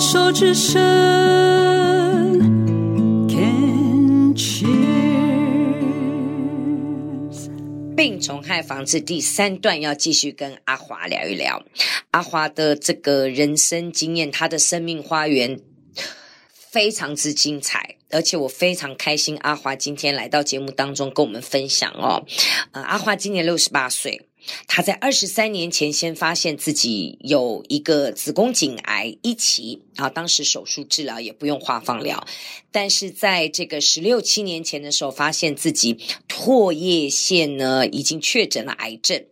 手之伸，Can cheers。病虫害防治第三段要继续跟阿华聊一聊阿华的这个人生经验，他的生命花园非常之精彩。而且我非常开心，阿华今天来到节目当中跟我们分享哦。呃，阿华今年六十八岁，他在二十三年前先发现自己有一个子宫颈癌一期啊，当时手术治疗也不用化放疗，但是在这个十六七年前的时候，发现自己唾液腺呢已经确诊了癌症。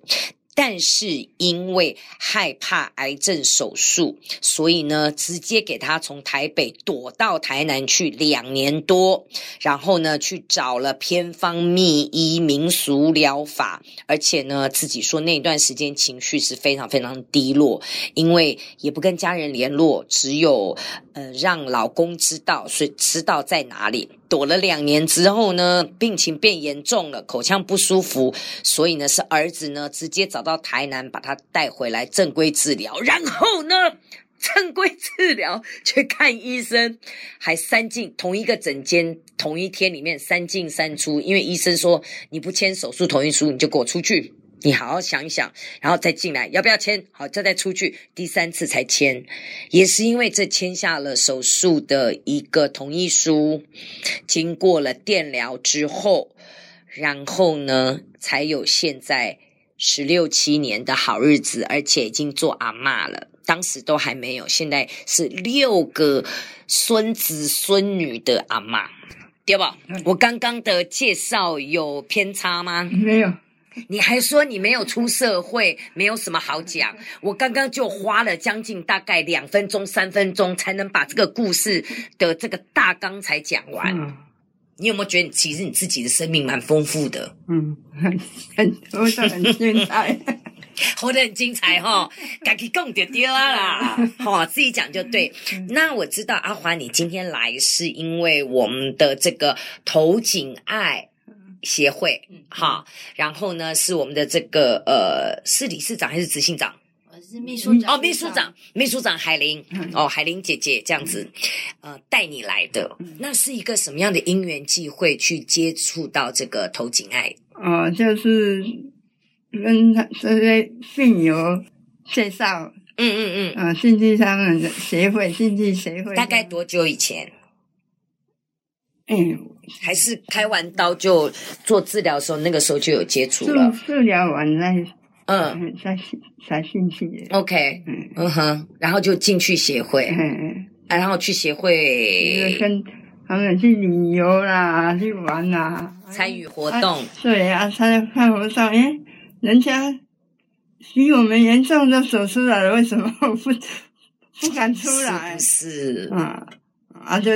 但是因为害怕癌症手术，所以呢，直接给他从台北躲到台南去两年多，然后呢，去找了偏方秘医民俗疗法，而且呢，自己说那段时间情绪是非常非常低落，因为也不跟家人联络，只有呃让老公知道，所以知道在哪里。躲了两年之后呢，病情变严重了，口腔不舒服，所以呢，是儿子呢直接找到台南把他带回来正规治疗，然后呢，正规治疗去看医生，还三进同一个诊间，同一天里面三进三出，因为医生说你不签手术同意书，你就给我出去。你好好想一想，然后再进来，要不要签？好，再再出去，第三次才签。也是因为这签下了手术的一个同意书，经过了电疗之后，然后呢，才有现在十六七年的好日子，而且已经做阿嬷了。当时都还没有，现在是六个孙子孙女的阿嬷，对吧？我刚刚的介绍有偏差吗？没有。你还说你没有出社会，没有什么好讲。我刚刚就花了将近大概两分钟、三分钟，才能把这个故事的这个大纲才讲完。嗯、你有没有觉得，其实你自己的生命蛮丰富的？嗯，很很活得很精彩，活得很精彩哈。赶紧讲就对啦，好，自己讲就对。那我知道阿华，你今天来是因为我们的这个头颈爱。协会，嗯好，然后呢，是我们的这个呃，是理事长还是执行长？我是秘书长。哦，秘书长，秘书长海玲，哦，海玲姐姐这样子，呃，带你来的，那是一个什么样的因缘际会去接触到这个头颈爱？哦，就是跟他这些病友介绍，嗯嗯嗯，啊，竞技他们的协会，竞技协会，大概多久以前？嗯，还是开完刀就做治疗的时候，那个时候就有接触了。治疗完再，嗯，才才进去。OK，嗯嗯哼，然后就进去协会，嗯，然后去协会跟他们去旅游啦，去玩啦，参与活动。对啊，参与看活动。诶，人家比我们严重的手出来了，为什么不不敢出来？是，啊啊就。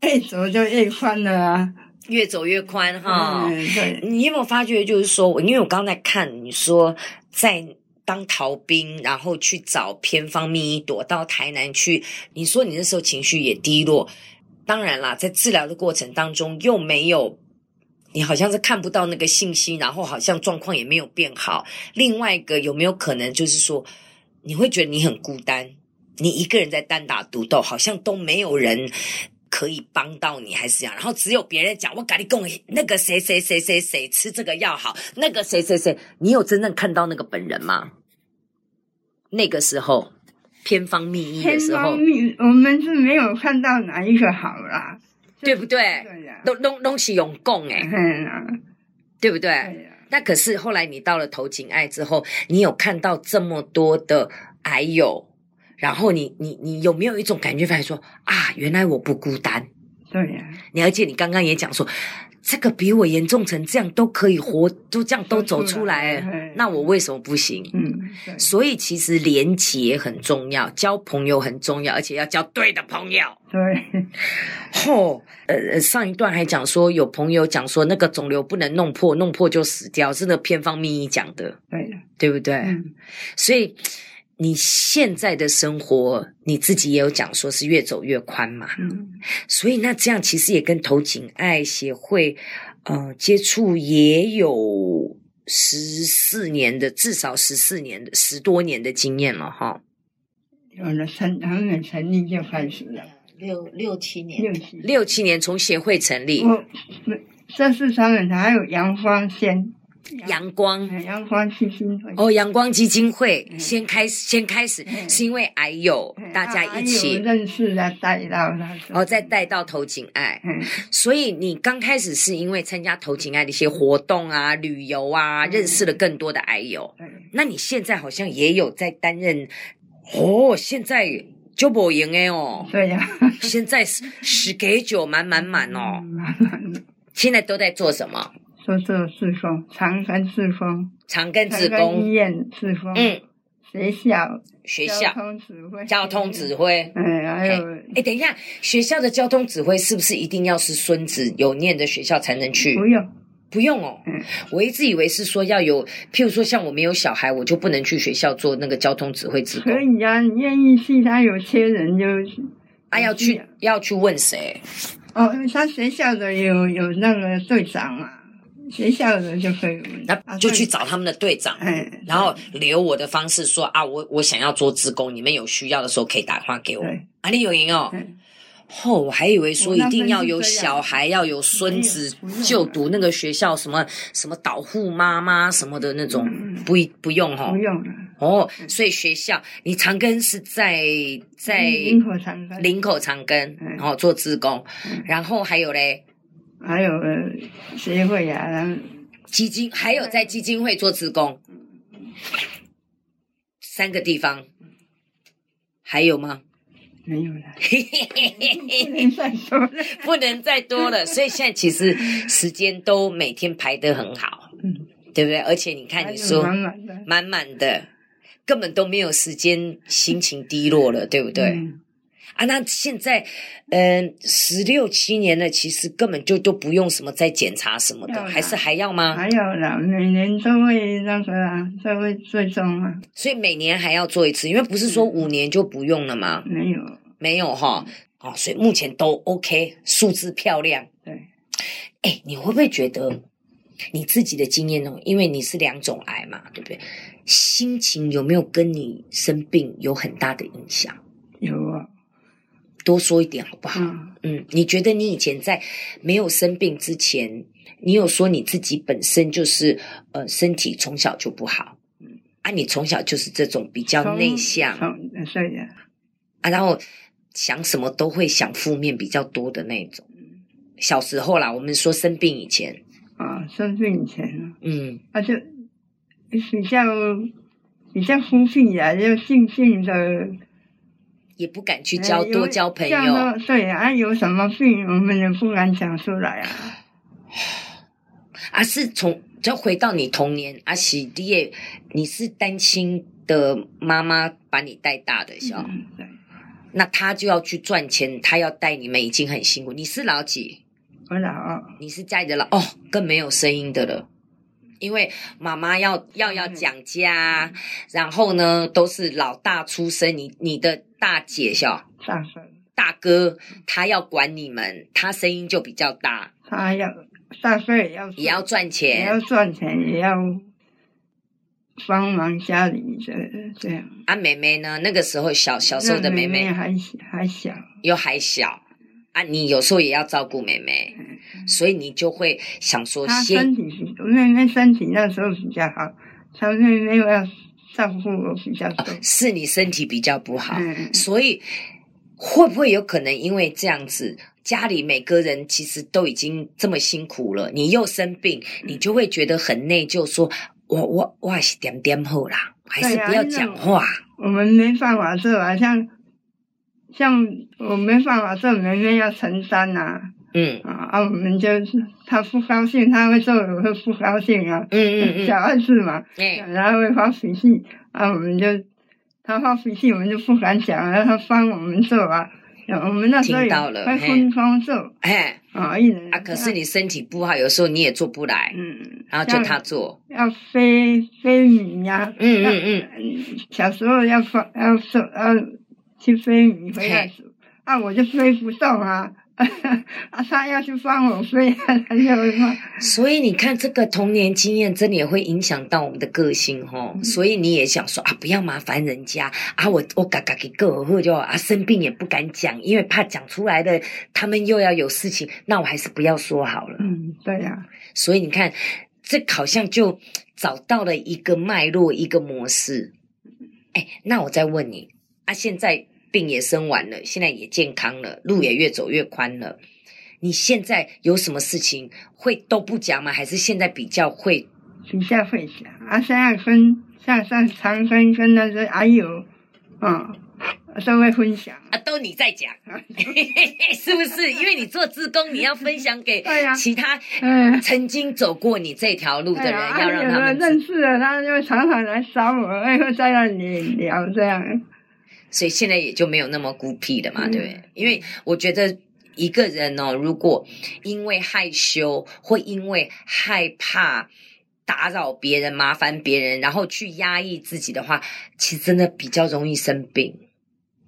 越走就越宽了啊，越走越宽哈。嗯，对。你有没有发觉，就是说，因为我刚才看你说在当逃兵，然后去找偏方秘医，躲到台南去。你说你那时候情绪也低落，当然啦，在治疗的过程当中又没有，你好像是看不到那个信息，然后好像状况也没有变好。另外一个有没有可能就是说，你会觉得你很孤单，你一个人在单打独斗，好像都没有人。可以帮到你还是这样，然后只有别人讲，我跟你讲，那个谁谁谁谁谁吃这个药好，那个谁谁谁，你有真正看到那个本人吗？那个时候偏方秘医的时候，我们是没有看到哪一个好啦，对不对？对呀，都都都是用供哎，对不对？那可是后来你到了头颈癌之后，你有看到这么多的癌友。然后你你你有没有一种感觉，发现说啊，原来我不孤单。对呀，你而且你刚刚也讲说，这个比我严重成这样都可以活，就这样都走出来，出来那我为什么不行？嗯，所以其实连结很重要，交朋友很重要，而且要交对的朋友。对，哦，呃，上一段还讲说，有朋友讲说，那个肿瘤不能弄破，弄破就死掉，是那偏方秘医讲的。对的，对不对？嗯，所以。你现在的生活，你自己也有讲说是越走越宽嘛，嗯，所以那这样其实也跟头颈爱协会，呃，接触也有十四年的，至少十四年的十多年的经验了哈。有了成，还没成立就开始了，六六七年，六七六七年从协会成立。我，这是他们还有阳光先。阳光，阳光基金会。哦，阳光基金会先开始，先开始是因为癌友大家一起认识的带到他，哦，再带到头颈癌，所以你刚开始是因为参加头颈癌的一些活动啊、旅游啊，认识了更多的癌友。那你现在好像也有在担任哦，现在就不赢哎哦，对呀，现在是十给九满满满哦，现在都在做什么？做做志工，长庚志工，长庚志工医院志工，嗯，学校学校交通指挥，交通指挥，嗯，还有，哎，等一下，学校的交通指挥是不是一定要是孙子有念的学校才能去？不用，不用哦。嗯，我一直以为是说要有，譬如说像我没有小孩，我就不能去学校做那个交通指挥职工。可以啊，你愿意去，他有些人就，啊，要去要去问谁？哦，因为他学校的有有那个队长嘛。学校的人就可以，那就去找他们的队长，嗯，然后留我的方式说啊，我我想要做志工，你们有需要的时候可以打电话给我。啊，你有赢哦。哦，我还以为说一定要有小孩，要有孙子就读那个学校，什么什么导护妈妈什么的那种，不不用哈，不用。哦，所以学校你长庚是在在林口长庚，林口长庚，然后做志工，然后还有嘞。还有协会啊，然后基金，还有在基金会做志工，三个地方，还有吗？没有了，不能再多了，不能再多了。所以现在其实时间都每天排得很好，嗯，对不对？而且你看，你说满满的，满满的，根本都没有时间心情低落了，对不对？嗯啊，那现在，嗯，十六七年了，其实根本就都不用什么再检查什么的，啦还是还要吗？还要啦，每年都会那个啊，都会追踪啊。所以每年还要做一次，因为不是说五年就不用了吗？没有，没有哈。哦，所以目前都 OK，数字漂亮。对，哎，你会不会觉得你自己的经验呢？因为你是两种癌嘛，对不对？心情有没有跟你生病有很大的影响？有啊。多说一点好不好？嗯，嗯，你觉得你以前在没有生病之前，你有说你自己本身就是呃身体从小就不好，嗯，啊，你从小就是这种比较内向，是的，啊，然后想什么都会想负面比较多的那种。小时候啦，我们说生病以前。啊，生病以前，嗯，啊就比较比较孤僻啊，就静静的。也不敢去交多交朋友，对啊，有什么病我们也不敢讲出来啊。啊，是从就回到你童年，阿喜爹，你是单亲的妈妈把你带大的，是吧？嗯，对。那他就要去赚钱，他要带你们已经很辛苦。你是老几？我老二。你是家里的老哦，更没有声音的了。因为妈妈要要要讲家，然后呢都是老大出生，你你的大姐笑大哥大哥他要管你们，他声音就比较大。他要大哥也要也要赚钱，也要赚钱，也要帮忙家里的这样。啊，妹妹呢？那个时候小小时候的妹妹，还还小，又还小。啊，你有时候也要照顾妹妹，嗯、所以你就会想说先，她身体，妹妹身体那时候比较好，她妹妹要照顾我比较是你身体比较不好，嗯、所以会不会有可能因为这样子，家里每个人其实都已经这么辛苦了，你又生病，你就会觉得很内疚，说我我我还是点点好啦，还是不要讲话，我们没办法做啊，像。像我没办法做，妹妹要承担呐、啊。嗯啊，我们就是他不高兴，他会做，我会不高兴啊。嗯嗯嗯，小孩子嘛，嗯，然后会发脾气啊，我们就他发脾气，我们就不敢讲，让他帮我们做啊。我们那时候会分工做，哎，啊，一人啊。可是你身体不好，有时候你也做不来，嗯，然后就他做，要飞飞米呀，嗯嗯嗯，小时候要放要做要。去飞米回来煮，啊，我就飞不动啊，啊，他要去帮我飞，他就说。所以你看，这个童年经验真的也会影响到我们的个性哦。嗯、所以你也想说啊，不要麻烦人家啊，我我嘎嘎给个，或者就啊生病也不敢讲，因为怕讲出来的他们又要有事情，那我还是不要说好了。嗯，对呀、啊。所以你看，这好像就找到了一个脉络，一个模式。哎，那我再问你啊，现在。病也生完了，现在也健康了，路也越走越宽了。你现在有什么事情会都不讲吗？还是现在比较会？比较会讲啊，现在跟像像长庚跟那个还有，嗯，都会分享啊，都你在讲，是不是？因为你做志工，你要分享给其他曾经走过你这条路的人，要让他们认识了，他就常常来找我，会在那里聊这样。所以现在也就没有那么孤僻了嘛，对不对？因为我觉得一个人哦，如果因为害羞或因为害怕打扰别人、麻烦别人，然后去压抑自己的话，其实真的比较容易生病。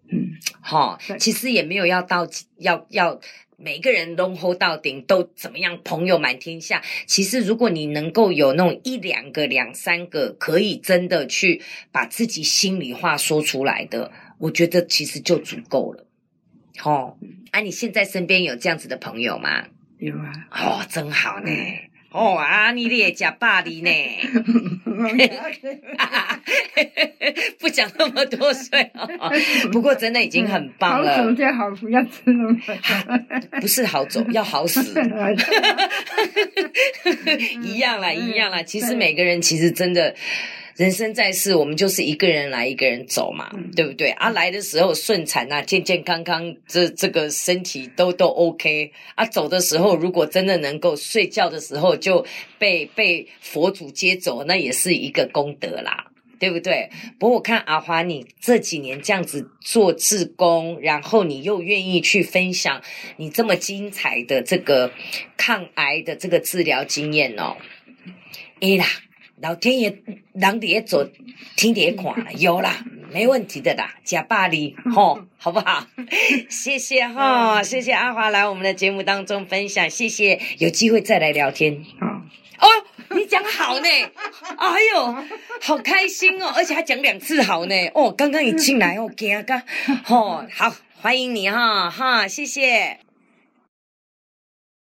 嗯，好，其实也没有要到要要每个人都 hold 到顶，都怎么样，朋友满天下。其实如果你能够有那种一两个、两三个，可以真的去把自己心里话说出来的。我觉得其实就足够了，哦，啊，你现在身边有这样子的朋友吗？有啊，哦，真好呢，哦啊，你也假霸凌呢，不讲那么多岁哦，不过真的已经很棒了。好走就好，不要吃那么不是好走，要好死，一样啦，一样啦。其实每个人其实真的。人生在世，我们就是一个人来，一个人走嘛，嗯、对不对？啊，来的时候顺产啊，健健康康，这这个身体都都 OK。啊，走的时候，如果真的能够睡觉的时候就被被佛祖接走，那也是一个功德啦，对不对？不过我看阿华，你这几年这样子做志工，然后你又愿意去分享你这么精彩的这个抗癌的这个治疗经验哦，哎啦。老天爷，人底下走，天底下看了，有啦，没问题的啦，假巴黎，吼，好不好？谢谢哈，谢谢阿华来我们的节目当中分享，谢谢，有机会再来聊天。哦，你讲好呢，哎呦，好开心哦，而且还讲两次好呢，哦，刚刚一进来哦，惊噶，吼，好，欢迎你哈，哈，谢谢。